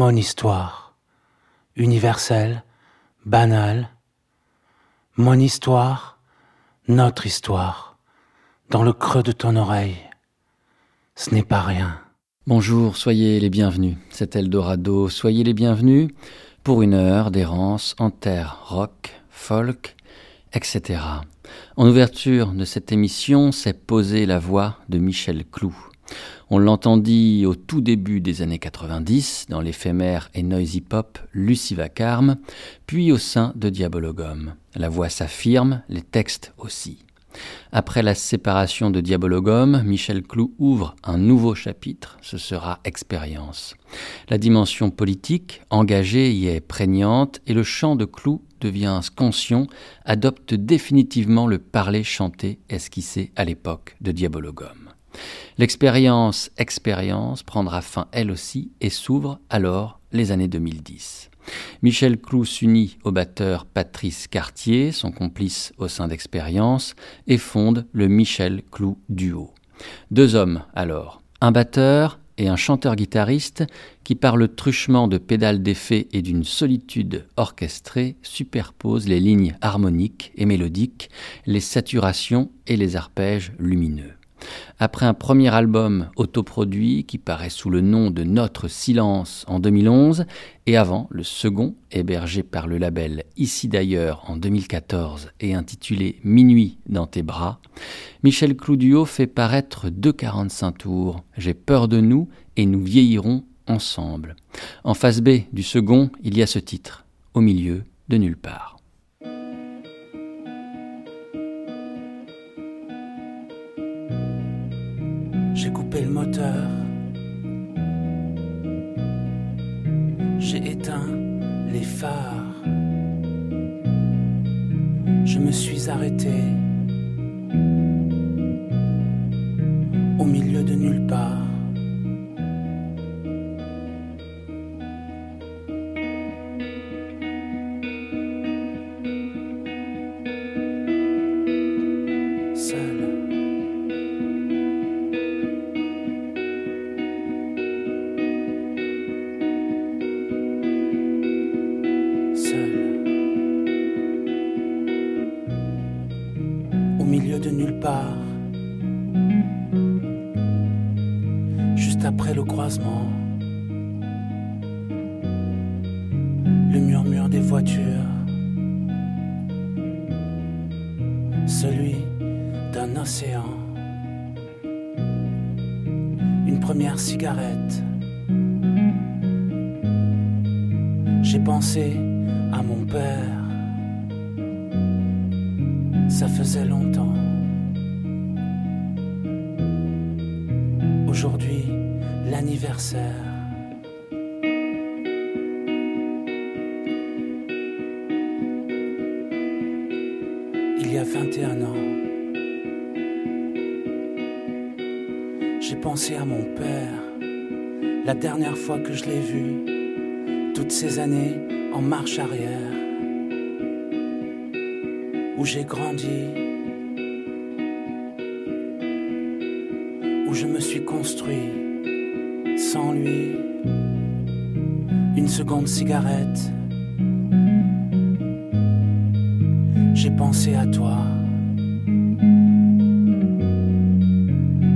Mon histoire, universelle, banale. Mon histoire, notre histoire, dans le creux de ton oreille. Ce n'est pas rien. Bonjour, soyez les bienvenus. C'est Eldorado. Soyez les bienvenus pour une heure d'errance en terre rock, folk, etc. En ouverture de cette émission, s'est posée la voix de Michel Clou. On l'entendit au tout début des années 90 dans l'éphémère et noisy pop Lucie Vacarme, puis au sein de Diabologum. La voix s'affirme, les textes aussi. Après la séparation de Diabologum, Michel Clou ouvre un nouveau chapitre, ce sera Expérience. La dimension politique, engagée, y est prégnante et le chant de Clou devient conscient, adopte définitivement le parler chanté esquissé à l'époque de Diabologum. L'expérience expérience prendra fin elle aussi et s'ouvre alors les années 2010. Michel Clou s'unit au batteur Patrice Cartier, son complice au sein d'Expérience, et fonde le Michel Clou Duo. Deux hommes alors, un batteur et un chanteur-guitariste qui, par le truchement de pédales d'effet et d'une solitude orchestrée, superposent les lignes harmoniques et mélodiques, les saturations et les arpèges lumineux. Après un premier album autoproduit qui paraît sous le nom de Notre Silence en 2011 et avant le second hébergé par le label Ici d'ailleurs en 2014 et intitulé Minuit dans tes bras, Michel Clouduo fait paraître deux 45 tours J'ai peur de nous et nous vieillirons ensemble. En face B du second, il y a ce titre Au milieu de nulle part. J'ai coupé le moteur. J'ai éteint les phares. Je me suis arrêté au milieu de nulle part. Il y a 21 ans. J'ai pensé à mon père, la dernière fois que je l'ai vu, toutes ces années en marche arrière, où j'ai grandi, où je me suis construit sans lui, une seconde cigarette J'ai pensé à toi.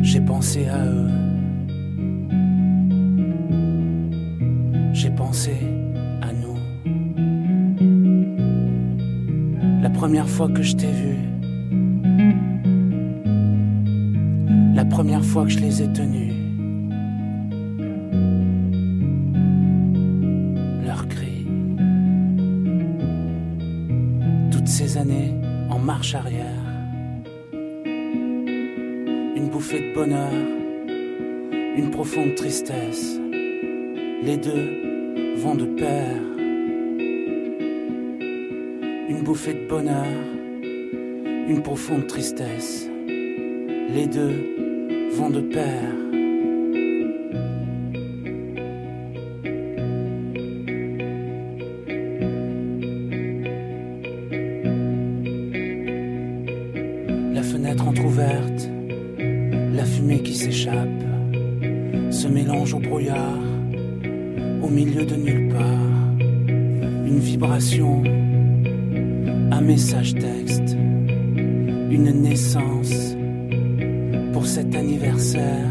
J'ai pensé à eux. J'ai pensé à nous. La première fois que je t'ai vu. La première fois que je les ai tenus. Bonheur, une profonde tristesse. Les deux vont de pair. Une bouffée de bonheur, une profonde tristesse. Les deux vont de pair. Un message texte, une naissance pour cet anniversaire.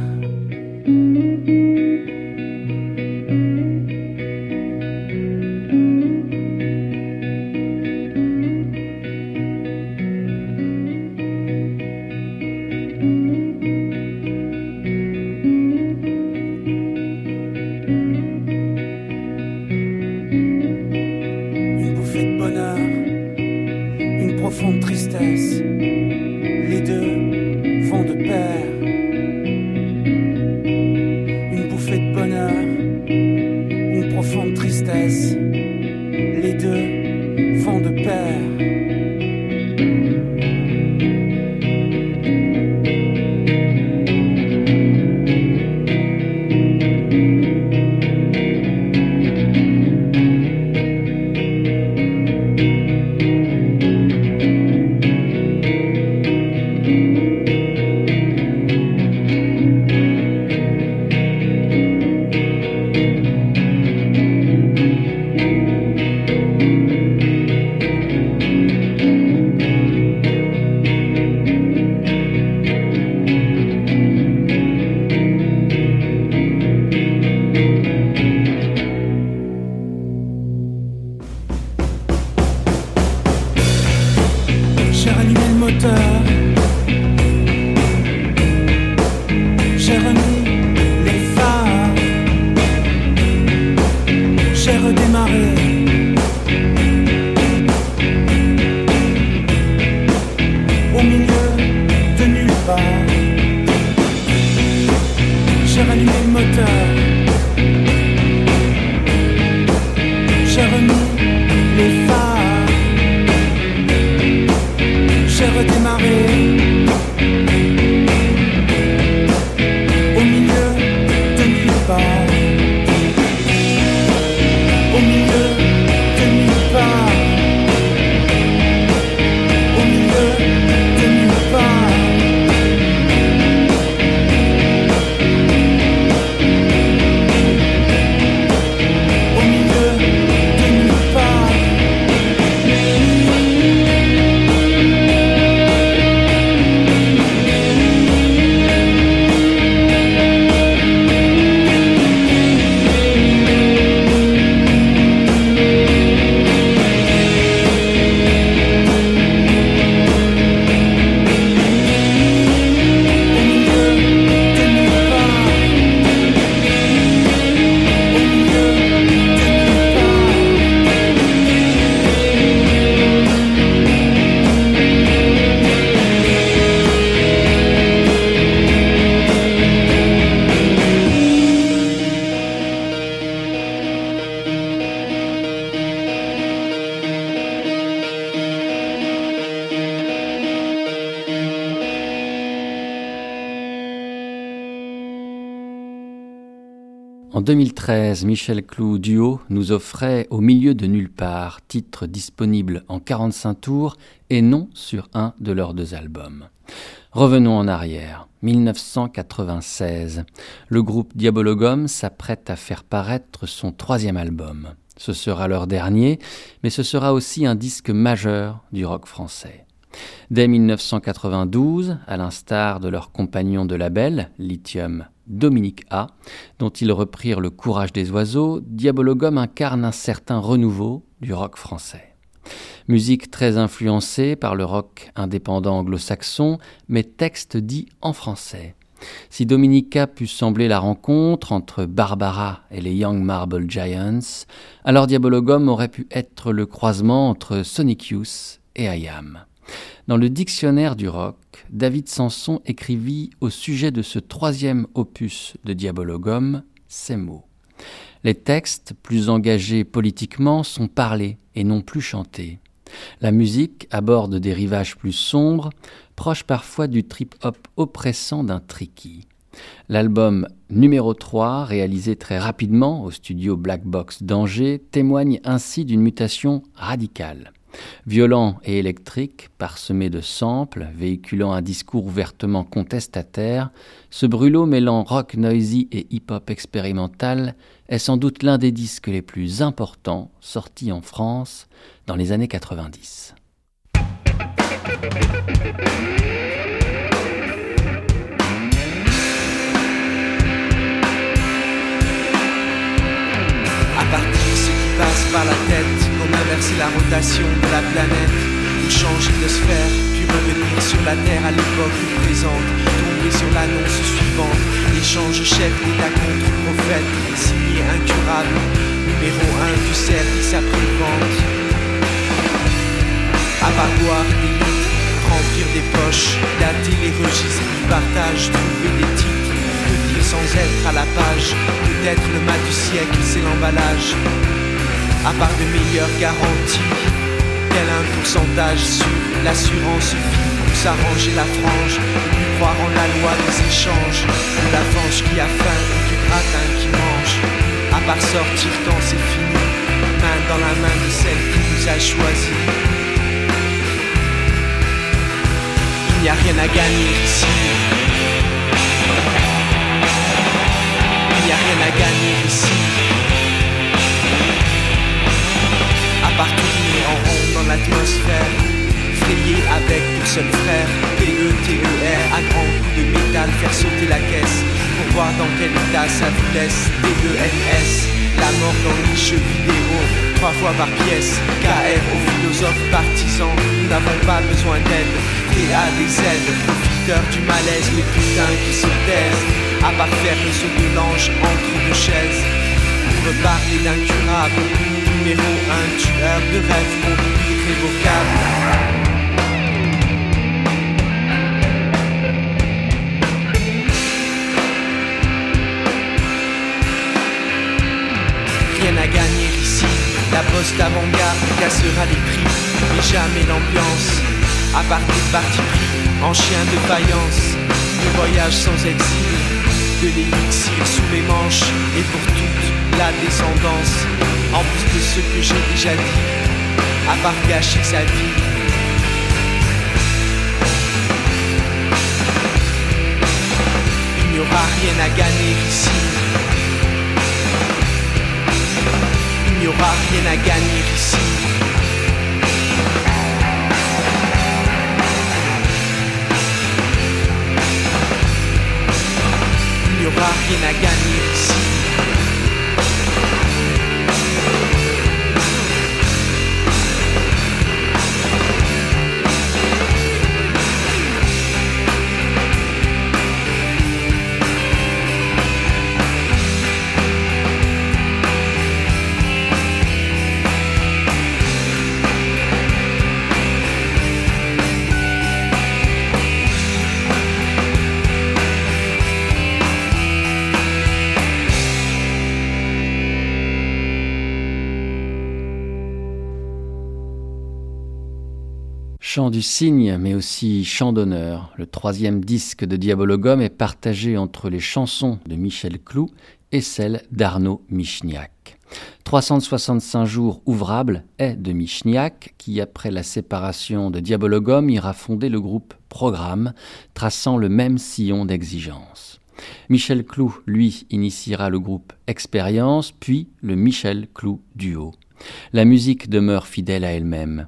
En Michel Clou Duo nous offrait Au milieu de nulle part, titre disponible en 45 tours et non sur un de leurs deux albums. Revenons en arrière. 1996. Le groupe Diabologum s'apprête à faire paraître son troisième album. Ce sera leur dernier, mais ce sera aussi un disque majeur du rock français. Dès 1992, à l'instar de leurs compagnons de label, Lithium Dominique A, dont ils reprirent le courage des oiseaux, Diabologum incarne un certain renouveau du rock français. Musique très influencée par le rock indépendant anglo-saxon, mais texte dit en français. Si Dominica put sembler la rencontre entre Barbara et les Young Marble Giants, alors Diabologum aurait pu être le croisement entre Sonic Youth et I. Dans le dictionnaire du rock, David Sanson écrivit au sujet de ce troisième opus de Diabologum ces mots. Les textes, plus engagés politiquement, sont parlés et non plus chantés. La musique aborde des rivages plus sombres, proches parfois du trip-hop oppressant d'un tricky. L'album numéro 3, réalisé très rapidement au studio Black Box d'Angers, témoigne ainsi d'une mutation radicale. Violent et électrique, parsemé de samples, véhiculant un discours ouvertement contestataire, ce brûlot mêlant rock noisy et hip-hop expérimental est sans doute l'un des disques les plus importants sortis en France dans les années 90. À partir ce qui passe par la tête, inverser la rotation de la planète, ou changer de sphère, puis revenir sur la Terre à l'époque présente, tomber sur l'annonce suivante, échange chef d'état contre prophète, signé incurable, numéro 1 du service après-vente. Des litres, remplir des poches, dater les registres du partage, trouver des titres, que dire sans être à la page, peut-être le mal du siècle, c'est l'emballage. À part de meilleures garanties, tel un pourcentage sur l'assurance suffit pour s'arranger la frange, et croire en la loi des échanges, de la fange qui a faim ou du gratin qui mange. À part sortir quand c'est fini, main dans la main de celle qui nous a choisis. Il n'y a rien à gagner ici. Il n'y a rien à gagner ici. Tourner en rond dans l'atmosphère, frayer avec pour seul frère, P-E-T-E-R, à grands coups de métal, faire sauter la caisse, pour voir dans quel état ça vous laisse, D-E-N-S. La mort dans les jeux vidéo, trois fois par pièce. KR aux philosophes partisans, nous n'avons pas besoin d'aide. Aides, profiteurs du malaise, les putains qui se taisent. À part faire le saut de l'ange entre deux chaises. Pour parler d'incurable, numéro un tueur de rêve contre irrévocable. rien à gagner ici. La poste avant-garde cassera les prix, mais jamais l'ambiance. À part des partis pris en chien de faïence, le voyage sans exil, de l'élixir sous les manches, et pour toute la descendance, en plus de ce que j'ai déjà dit, à part gâcher sa vie. Il n'y aura rien à gagner ici. Il n'y aura rien à gagner ici. Il n'y aura rien à gagner ici. Chant du cygne, mais aussi Chant d'honneur. Le troisième disque de Diabologum est partagé entre les chansons de Michel Clou et celles d'Arnaud Michniak. 365 jours ouvrables est de Michniak, qui après la séparation de Diabologum ira fonder le groupe Programme, traçant le même sillon d'exigence. Michel Clou, lui, initiera le groupe Expérience, puis le Michel Clou Duo. La musique demeure fidèle à elle-même.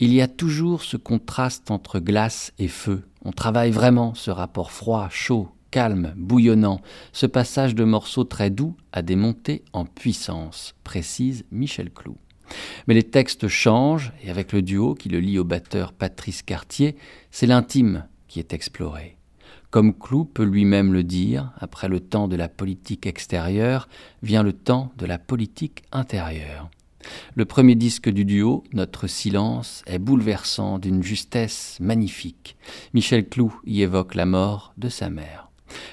Il y a toujours ce contraste entre glace et feu. On travaille vraiment ce rapport froid, chaud, calme, bouillonnant, ce passage de morceaux très doux à des montées en puissance, précise Michel Clou. Mais les textes changent, et avec le duo qui le lie au batteur Patrice Cartier, c'est l'intime qui est exploré. Comme Clou peut lui-même le dire, après le temps de la politique extérieure, vient le temps de la politique intérieure. Le premier disque du duo, Notre silence, est bouleversant d'une justesse magnifique. Michel Clou y évoque la mort de sa mère.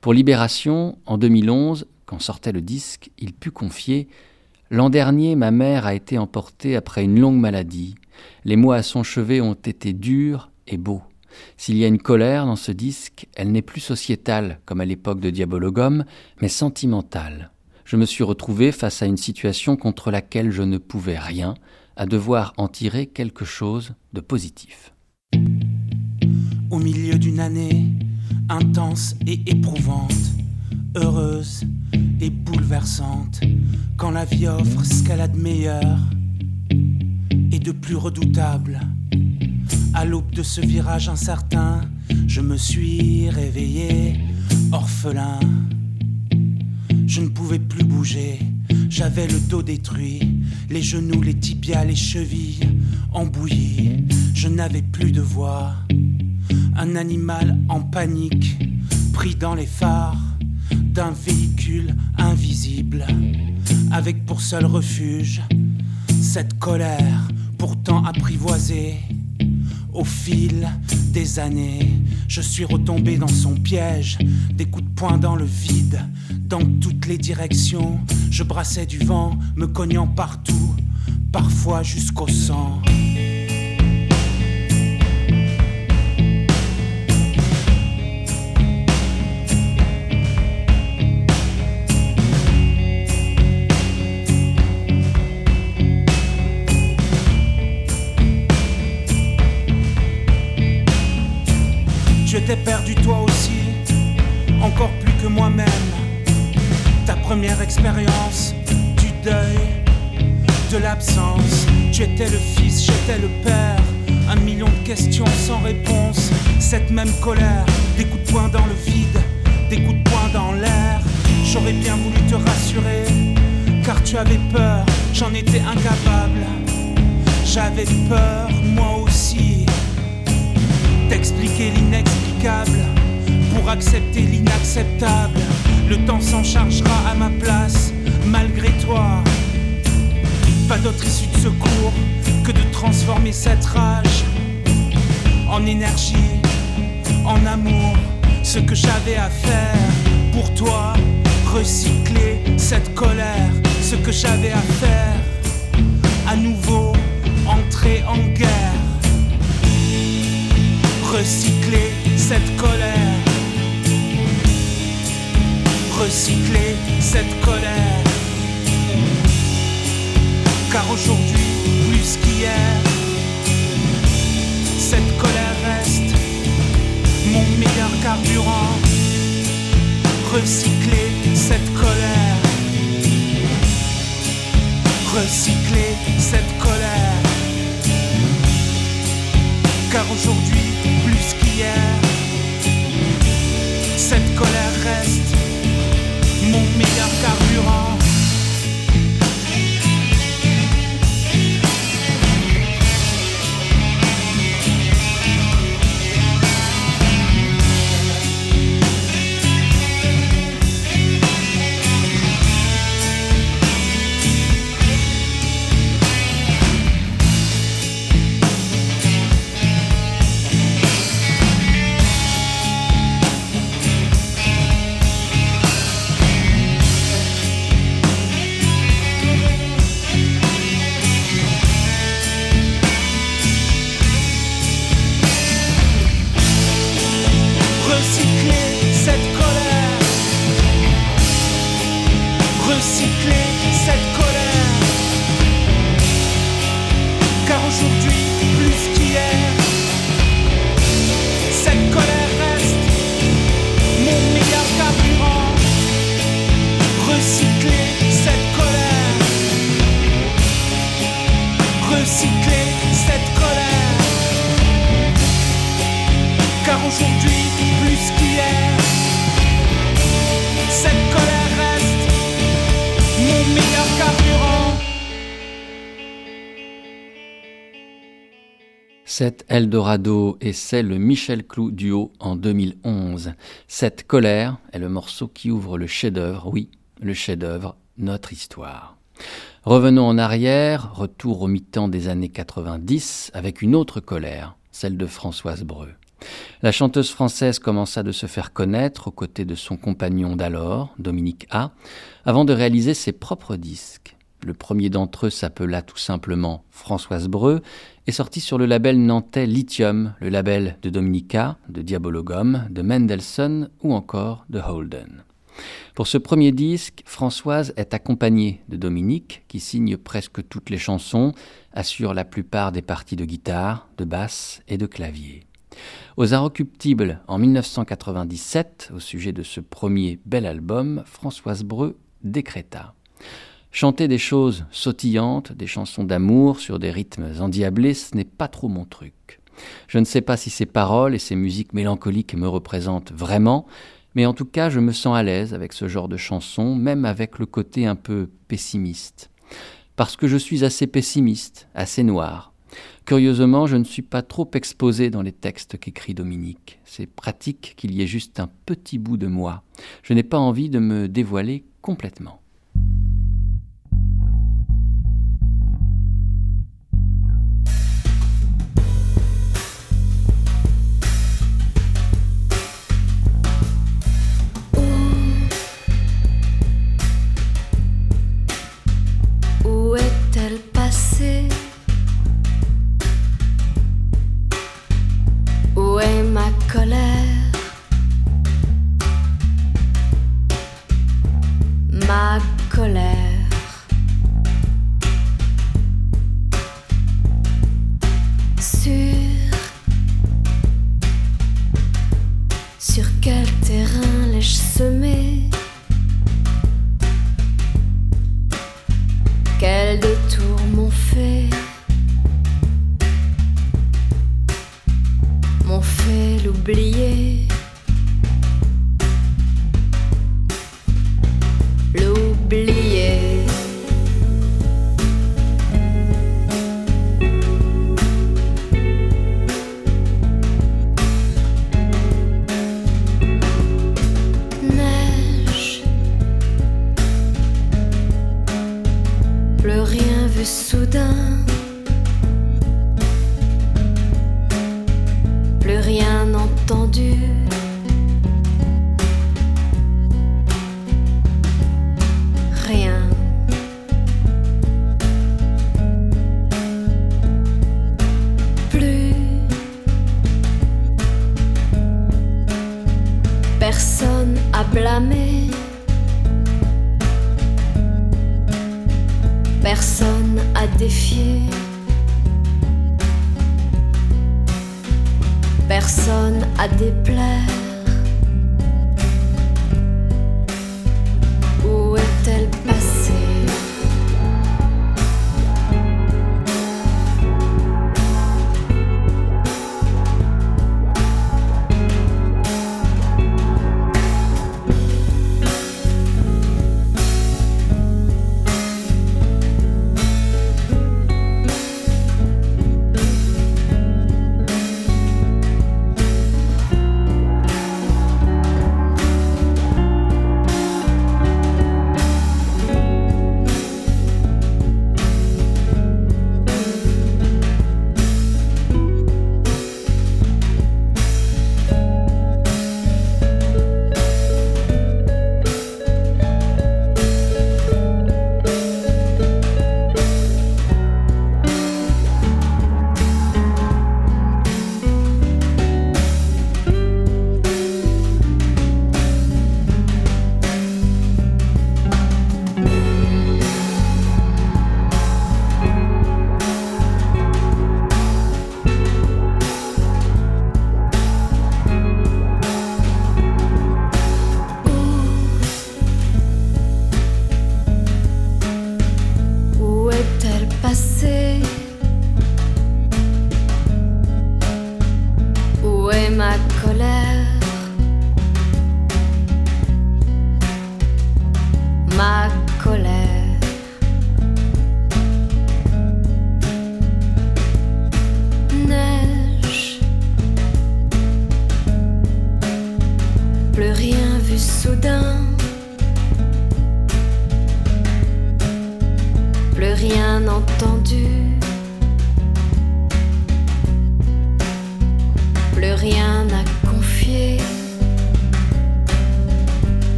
Pour Libération, en 2011, quand sortait le disque, il put confier L'an dernier, ma mère a été emportée après une longue maladie. Les mots à son chevet ont été durs et beaux. S'il y a une colère dans ce disque, elle n'est plus sociétale, comme à l'époque de Diabologum, mais sentimentale je me suis retrouvé face à une situation contre laquelle je ne pouvais rien, à devoir en tirer quelque chose de positif. Au milieu d'une année intense et éprouvante, heureuse et bouleversante, quand la vie offre ce qu'elle a de meilleur et de plus redoutable. À l'aube de ce virage incertain, je me suis réveillé, orphelin. Je ne pouvais plus bouger, j'avais le dos détruit, les genoux, les tibias, les chevilles embouillis. Je n'avais plus de voix, un animal en panique, pris dans les phares d'un véhicule invisible, avec pour seul refuge cette colère pourtant apprivoisée. Au fil des années, je suis retombé dans son piège, des coups de poing dans le vide, dans toutes les directions. Je brassais du vent, me cognant partout, parfois jusqu'au sang. T'es perdu toi aussi, encore plus que moi-même. Ta première expérience du deuil, de l'absence. Tu étais le fils, j'étais le père. Un million de questions sans réponse. Cette même colère, des coups de poing dans le vide, des coups de poing dans l'air. J'aurais bien voulu te rassurer, car tu avais peur, j'en étais incapable. J'avais peur, moi aussi d'expliquer l'inexplicable pour accepter l'inacceptable. Le temps s'en chargera à ma place, malgré toi. Pas d'autre issue de secours que de transformer cette rage en énergie, en amour. Ce que j'avais à faire pour toi, recycler cette colère. Ce que j'avais à faire, à nouveau entrer en guerre recycler cette colère. Recycler cette colère. Car aujourd'hui, plus qu'hier, cette colère reste mon meilleur carburant. Recycler cette colère. Recycler cette colère. Car aujourd'hui, cette colère reste mon meilleur carburant. Cet Eldorado et c'est le Michel Clou duo en 2011. Cette colère est le morceau qui ouvre le chef-d'œuvre, oui, le chef-d'œuvre, notre histoire. Revenons en arrière, retour au mi-temps des années 90 avec une autre colère, celle de Françoise Breu. La chanteuse française commença de se faire connaître aux côtés de son compagnon d'alors, Dominique A, avant de réaliser ses propres disques. Le premier d'entre eux s'appela tout simplement Françoise Breu et sorti sur le label nantais Lithium, le label de Dominica, de Diabologum, de Mendelssohn ou encore de Holden. Pour ce premier disque, Françoise est accompagnée de Dominique, qui signe presque toutes les chansons, assure la plupart des parties de guitare, de basse et de clavier. Aux Inrecuptibles, en 1997, au sujet de ce premier bel album, Françoise Breu décréta Chanter des choses sautillantes, des chansons d'amour sur des rythmes endiablés, ce n'est pas trop mon truc. Je ne sais pas si ces paroles et ces musiques mélancoliques me représentent vraiment, mais en tout cas je me sens à l'aise avec ce genre de chansons, même avec le côté un peu pessimiste. Parce que je suis assez pessimiste, assez noir. Curieusement, je ne suis pas trop exposé dans les textes qu'écrit Dominique. C'est pratique qu'il y ait juste un petit bout de moi. Je n'ai pas envie de me dévoiler complètement.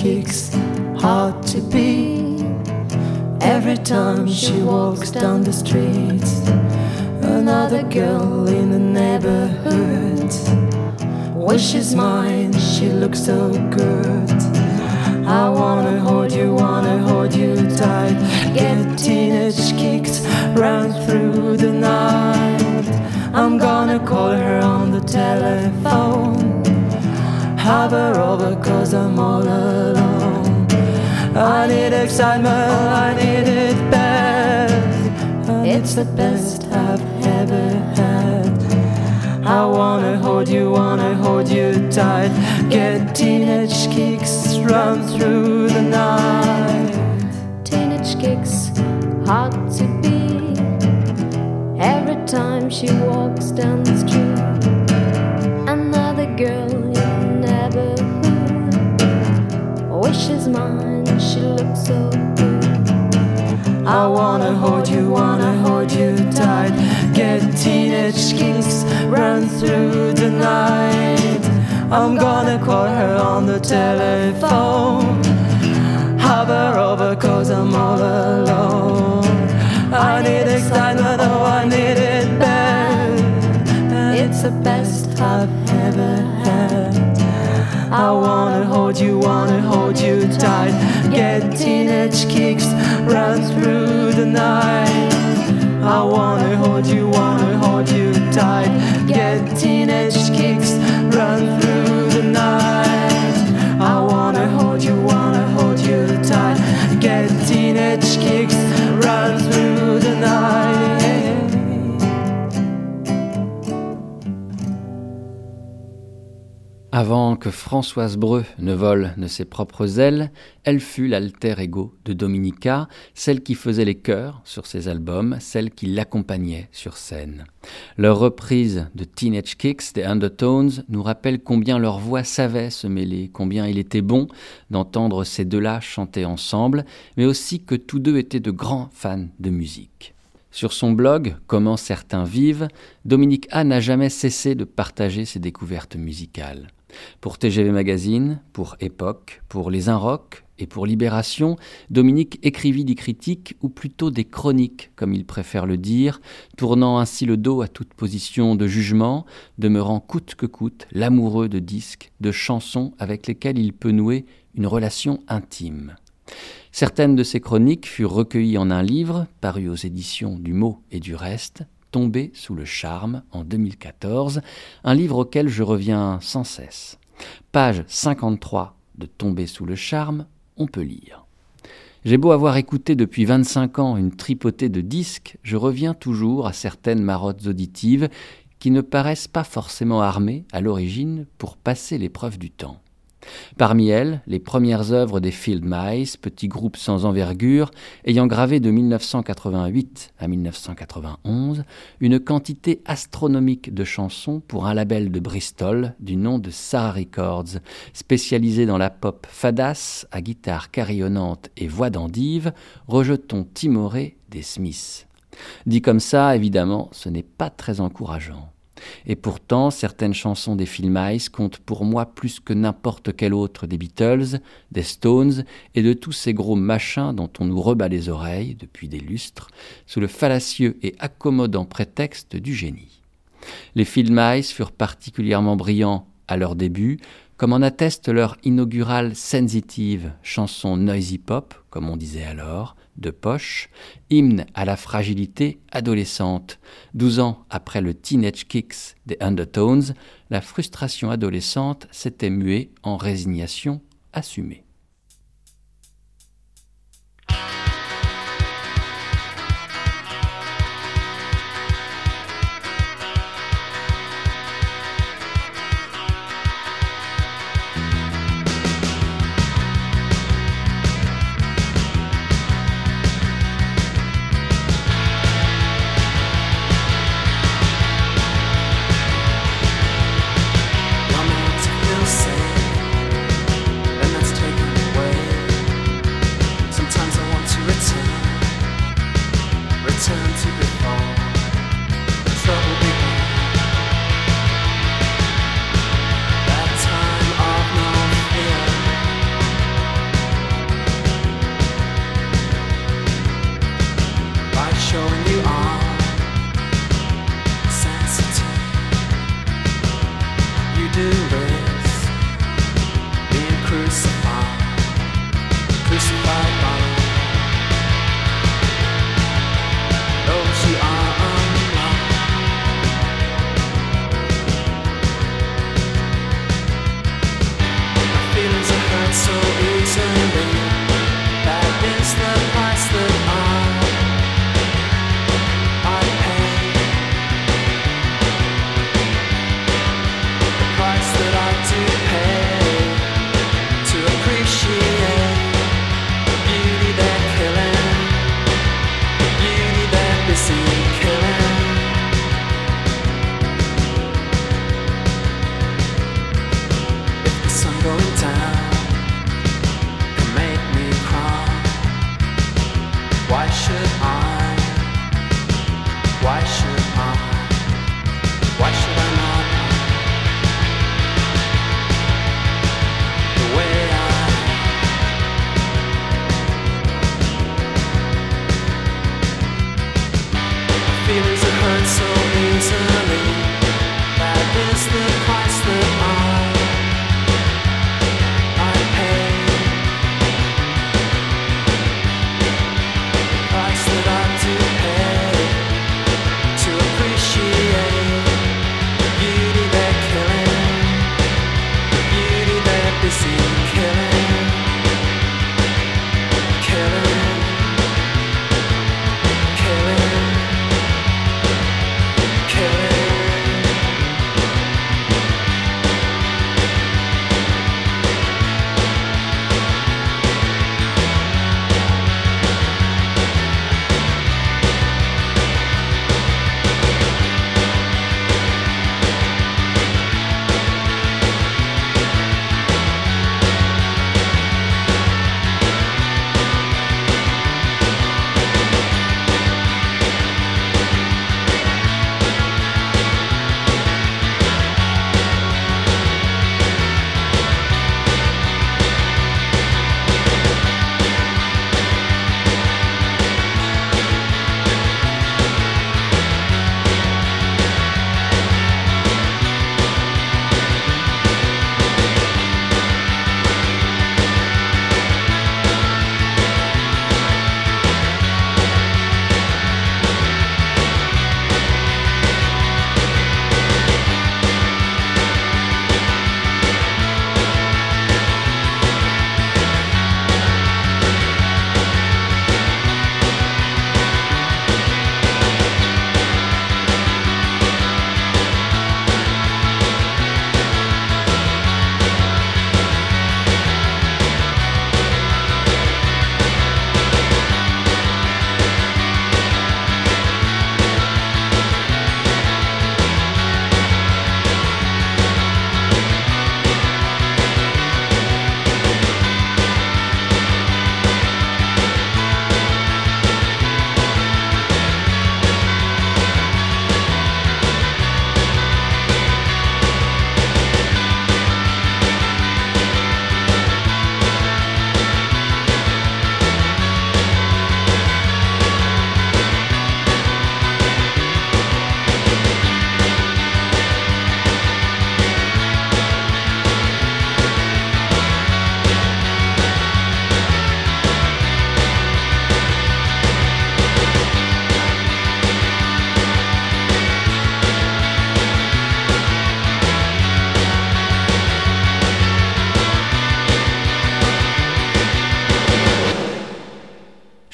Kicks hard to be. Every time she walks down the street, another girl in the neighborhood wishes mine. She looks so good. I wanna hold you, wanna hold you tight. Get teenage kicks run through the night. I'm gonna call her on the telephone have her over cause I'm all alone. I need excitement, I need it bad. And it's the best I've ever had. I wanna hold you, wanna hold you tight. Get teenage kicks run through the night. Teenage kicks hard to be. Every time she walks down She looks so good. I wanna hold you, wanna hold you tight. Get teenage kicks run through the night. I'm gonna call her on the telephone. Have her over cause I'm all alone. I need excitement, oh, I need it bad. It's the best I've ever had. I wanna hold you, wanna hold you tight. Get teenage kicks run through the night. I wanna hold you, wanna hold you tight. Get teenage kicks run through Avant que Françoise Breu ne vole de ses propres ailes, elle fut l'alter ego de Dominica, celle qui faisait les chœurs sur ses albums, celle qui l'accompagnait sur scène. Leur reprise de Teenage Kicks des Undertones nous rappelle combien leur voix savait se mêler, combien il était bon d'entendre ces deux-là chanter ensemble, mais aussi que tous deux étaient de grands fans de musique. Sur son blog Comment certains vivent, Dominique A n'a jamais cessé de partager ses découvertes musicales. Pour TGV Magazine, pour Époque, pour Les Inrocks et pour Libération, Dominique écrivit des critiques ou plutôt des chroniques, comme il préfère le dire, tournant ainsi le dos à toute position de jugement, demeurant coûte que coûte l'amoureux de disques, de chansons avec lesquelles il peut nouer une relation intime. Certaines de ces chroniques furent recueillies en un livre, paru aux éditions du Mot et du Reste, Tombé sous le charme en 2014, un livre auquel je reviens sans cesse. Page 53 de Tombé sous le charme, on peut lire. J'ai beau avoir écouté depuis 25 ans une tripotée de disques, je reviens toujours à certaines marottes auditives qui ne paraissent pas forcément armées à l'origine pour passer l'épreuve du temps. Parmi elles, les premières œuvres des Field Mice, petits groupes sans envergure, ayant gravé de 1988 à 1991 une quantité astronomique de chansons pour un label de Bristol du nom de Sarah Records, spécialisé dans la pop fadasse à guitare carillonnante et voix d'endive, rejeton timoré des Smiths. Dit comme ça, évidemment, ce n'est pas très encourageant. Et pourtant, certaines chansons des Phil Mice comptent pour moi plus que n'importe quelle autre des Beatles, des Stones et de tous ces gros machins dont on nous rebat les oreilles depuis des lustres, sous le fallacieux et accommodant prétexte du génie. Les Phil Mice furent particulièrement brillants à leur début, comme en atteste leur inaugurale Sensitive, chanson noisy pop, comme on disait alors, de poche, hymne à la fragilité adolescente. Douze ans après le Teenage Kicks des Undertones, la frustration adolescente s'était muée en résignation assumée.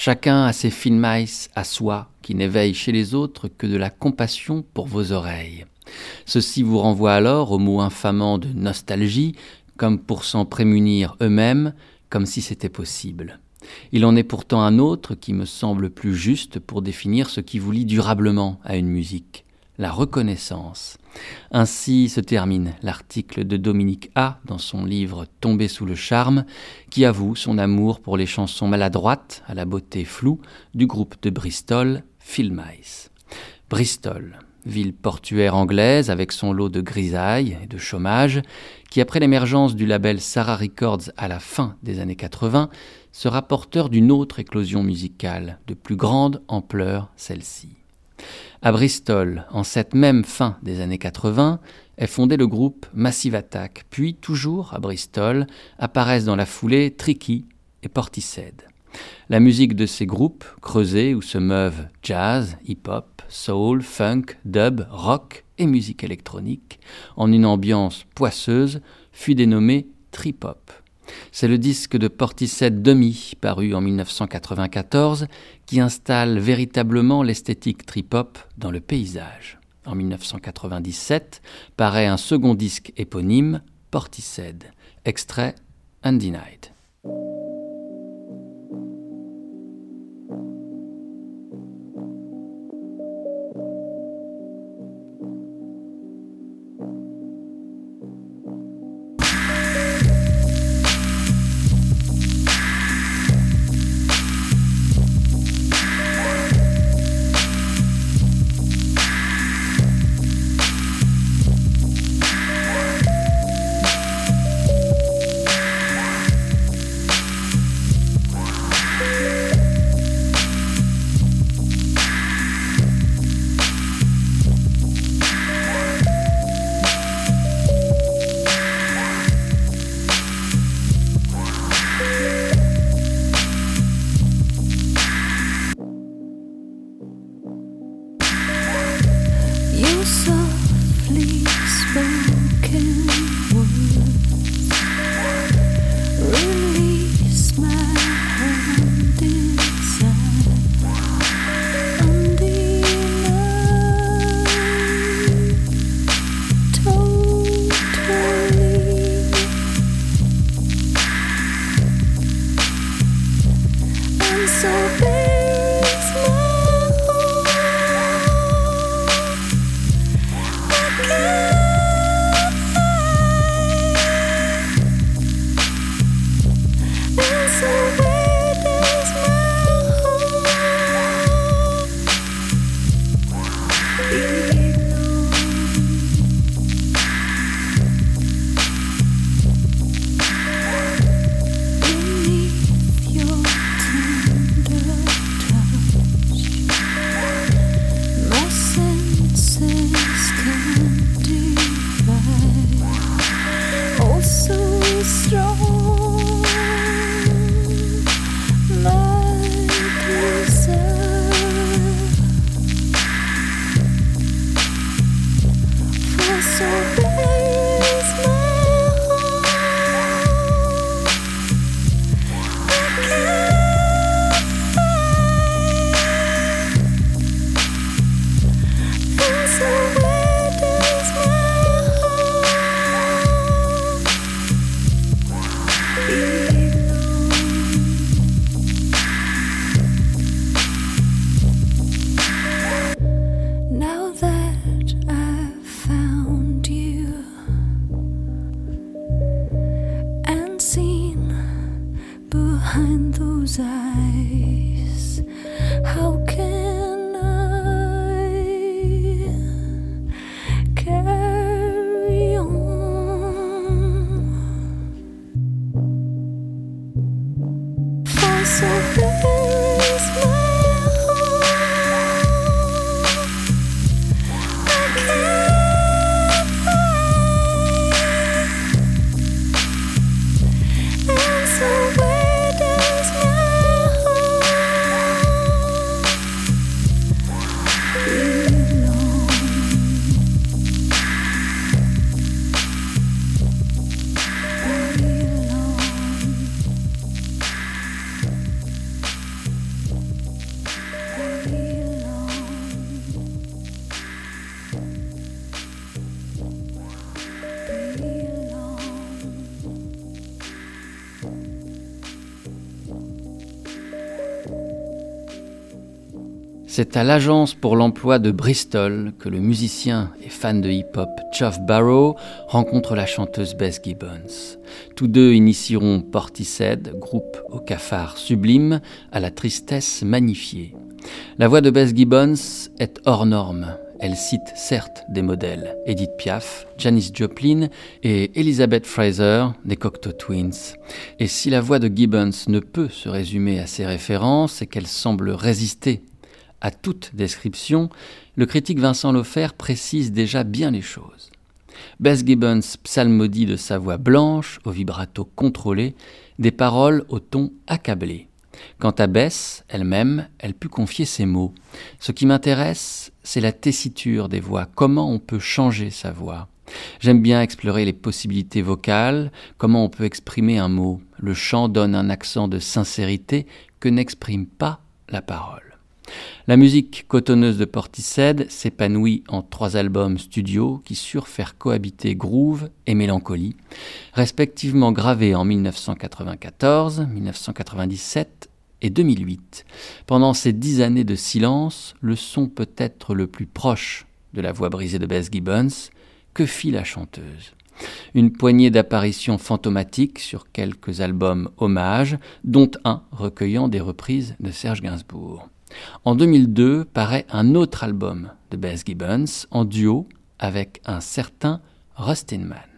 Chacun a ses filmice à soi, qui n'éveillent chez les autres que de la compassion pour vos oreilles. Ceci vous renvoie alors au mot infamant de nostalgie, comme pour s'en prémunir eux-mêmes, comme si c'était possible. Il en est pourtant un autre qui me semble plus juste pour définir ce qui vous lie durablement à une musique, la reconnaissance. Ainsi se termine l'article de Dominique A dans son livre Tomber sous le charme, qui avoue son amour pour les chansons maladroites à la beauté floue du groupe de Bristol, Philmice. Bristol, ville portuaire anglaise avec son lot de grisailles et de chômage, qui après l'émergence du label Sarah Records à la fin des années 80, sera porteur d'une autre éclosion musicale, de plus grande ampleur celle-ci. À Bristol, en cette même fin des années 80, est fondé le groupe Massive Attack, puis toujours à Bristol apparaissent dans la foulée Tricky et Portishead. La musique de ces groupes, creusés où se meuvent jazz, hip-hop, soul, funk, dub, rock et musique électronique, en une ambiance poisseuse, fut dénommée trip-hop. C'est le disque de Portishead Demi, paru en 1994, qui installe véritablement l'esthétique trip-hop dans le paysage. En 1997 paraît un second disque éponyme, Portishead, extrait Undenied. C'est à l'agence pour l'emploi de Bristol que le musicien et fan de hip-hop Chuff Barrow rencontre la chanteuse Bess Gibbons. Tous deux initieront Portishead, groupe au cafard sublime, à la tristesse magnifiée. La voix de Bess Gibbons est hors norme. Elle cite certes des modèles, Edith Piaf, Janis Joplin et Elizabeth Fraser des Cocteau Twins. Et si la voix de Gibbons ne peut se résumer à ces références et qu'elle semble résister à toute description, le critique Vincent Lofer précise déjà bien les choses. Bess Gibbons psalmodie de sa voix blanche, au vibrato contrôlé, des paroles au ton accablé. Quant à Bess, elle-même, elle put confier ses mots. Ce qui m'intéresse, c'est la tessiture des voix, comment on peut changer sa voix? J'aime bien explorer les possibilités vocales, comment on peut exprimer un mot? Le chant donne un accent de sincérité que n'exprime pas la parole. La musique cotonneuse de Portishead s'épanouit en trois albums studio qui surent faire cohabiter groove et mélancolie, respectivement gravés en 1994, 1997 et 2008. Pendant ces dix années de silence, le son peut être le plus proche de la voix brisée de Bess Gibbons. Que fit la chanteuse une poignée d'apparitions fantomatiques sur quelques albums hommages, dont un recueillant des reprises de Serge Gainsbourg. En 2002 paraît un autre album de Bess Gibbons en duo avec un certain Rustin Man.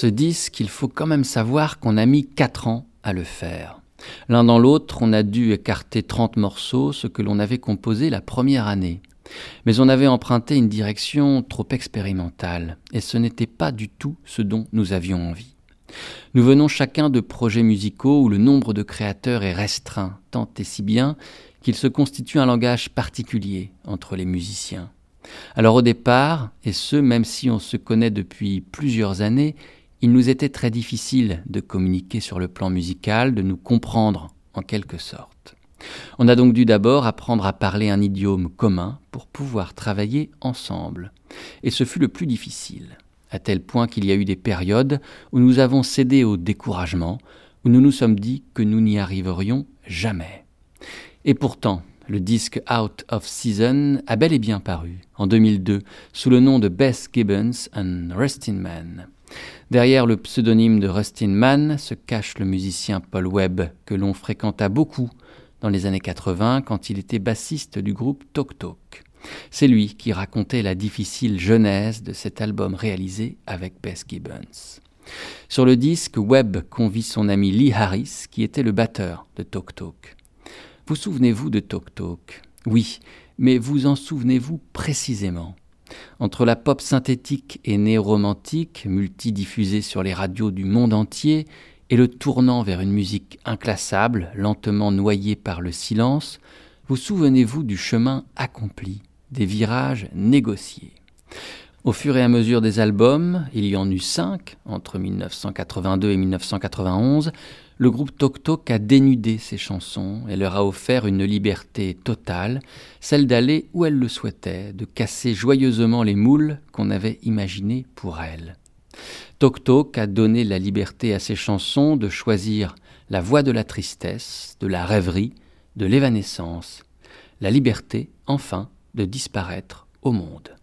Ce disque, il faut quand même savoir qu'on a mis 4 ans à le faire. L'un dans l'autre, on a dû écarter 30 morceaux, ce que l'on avait composé la première année. Mais on avait emprunté une direction trop expérimentale, et ce n'était pas du tout ce dont nous avions envie. Nous venons chacun de projets musicaux où le nombre de créateurs est restreint, tant et si bien qu'il se constitue un langage particulier entre les musiciens. Alors au départ, et ce même si on se connaît depuis plusieurs années, il nous était très difficile de communiquer sur le plan musical, de nous comprendre en quelque sorte. On a donc dû d'abord apprendre à parler un idiome commun pour pouvoir travailler ensemble. Et ce fut le plus difficile, à tel point qu'il y a eu des périodes où nous avons cédé au découragement, où nous nous sommes dit que nous n'y arriverions jamais. Et pourtant, le disque Out of Season a bel et bien paru en 2002 sous le nom de Bess Gibbons and Rustin Man. Derrière le pseudonyme de Rustin Mann se cache le musicien Paul Webb, que l'on fréquenta beaucoup dans les années 80 quand il était bassiste du groupe Talk Talk. C'est lui qui racontait la difficile genèse de cet album réalisé avec Bess Gibbons. Sur le disque, Webb convie son ami Lee Harris, qui était le batteur de Talk Talk. Vous souvenez-vous de Talk Talk Oui, mais vous en souvenez-vous précisément? Entre la pop synthétique et néo-romantique, multidiffusée sur les radios du monde entier, et le tournant vers une musique inclassable, lentement noyée par le silence, vous souvenez-vous du chemin accompli, des virages négociés. Au fur et à mesure des albums, il y en eut cinq entre 1982 et 1991, le groupe Tok Tok a dénudé ses chansons et leur a offert une liberté totale, celle d'aller où elles le souhaitaient, de casser joyeusement les moules qu'on avait imaginés pour elles. Tok Tok a donné la liberté à ses chansons de choisir la voie de la tristesse, de la rêverie, de l'évanescence, la liberté, enfin, de disparaître au monde.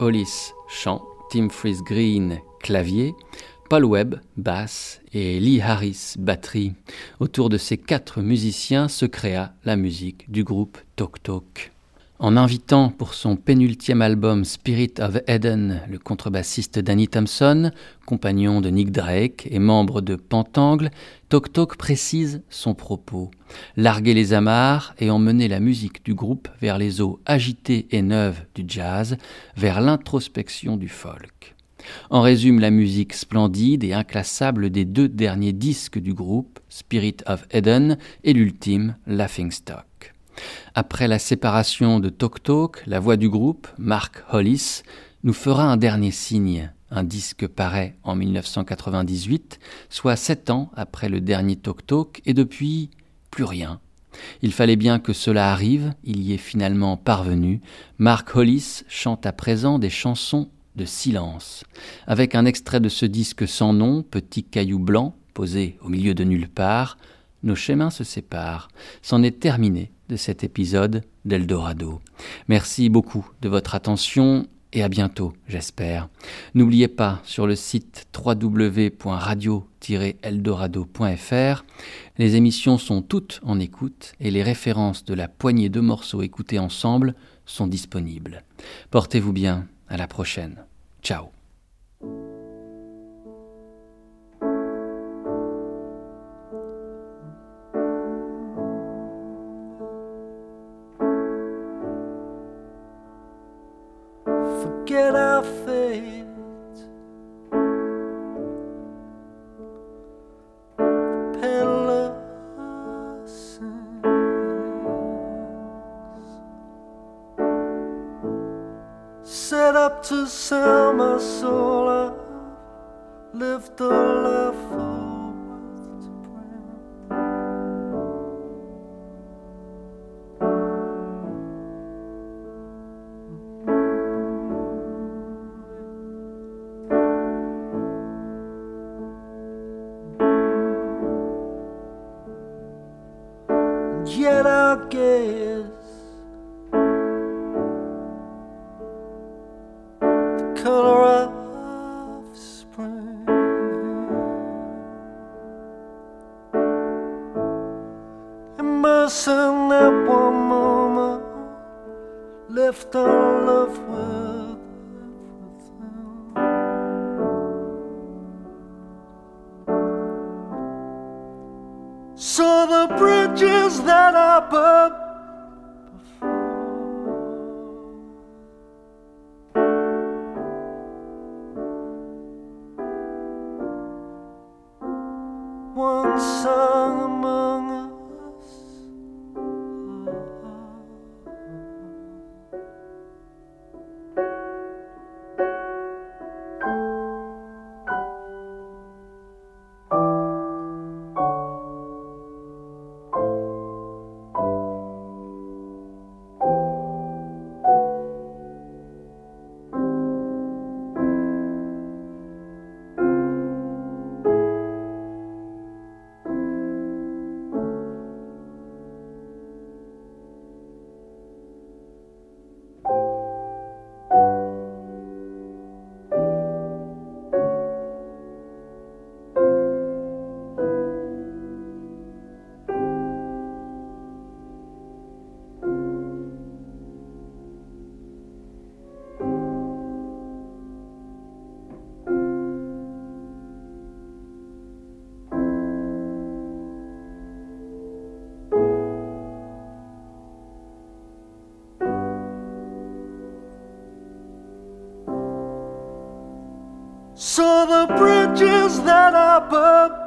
Hollis, chant, Tim Fries Green, clavier, Paul Webb, basse et Lee Harris, batterie. Autour de ces quatre musiciens se créa la musique du groupe Tok Tok. En invitant pour son pénultième album Spirit of Eden le contrebassiste Danny Thompson, compagnon de Nick Drake et membre de Pentangle, Tok Tok précise son propos. Larguer les amarres et emmener la musique du groupe vers les eaux agitées et neuves du jazz, vers l'introspection du folk. En résume la musique splendide et inclassable des deux derniers disques du groupe, Spirit of Eden et l'ultime Laughing Stock. Après la séparation de Tok Tok, la voix du groupe, Mark Hollis, nous fera un dernier signe. Un disque paraît en 1998, soit sept ans après le dernier Tok Tok, et depuis, plus rien. Il fallait bien que cela arrive, il y est finalement parvenu. Mark Hollis chante à présent des chansons de silence. Avec un extrait de ce disque sans nom, Petit caillou blanc, posé au milieu de nulle part, nos chemins se séparent. C'en est terminé de cet épisode d'Eldorado. Merci beaucoup de votre attention et à bientôt, j'espère. N'oubliez pas, sur le site www.radio-eldorado.fr, les émissions sont toutes en écoute et les références de la poignée de morceaux écoutés ensemble sont disponibles. Portez-vous bien, à la prochaine. Ciao. images that are above.